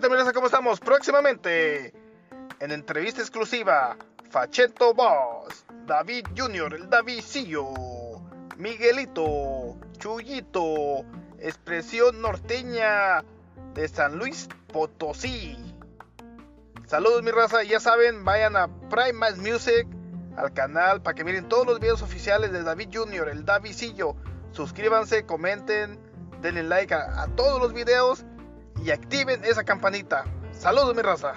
tal, mi raza? ¿Cómo estamos? Próximamente, en entrevista exclusiva, Facheto Boss, David Junior, el Davidcillo, Miguelito, Chuyito, Expresión Norteña de San Luis Potosí. Saludos, mi raza. Ya saben, vayan a Prime Music, al canal, para que miren todos los videos oficiales de David Junior, el Davidcillo. Suscríbanse, comenten, denle like a todos los videos y activen esa campanita. Saludos mi raza.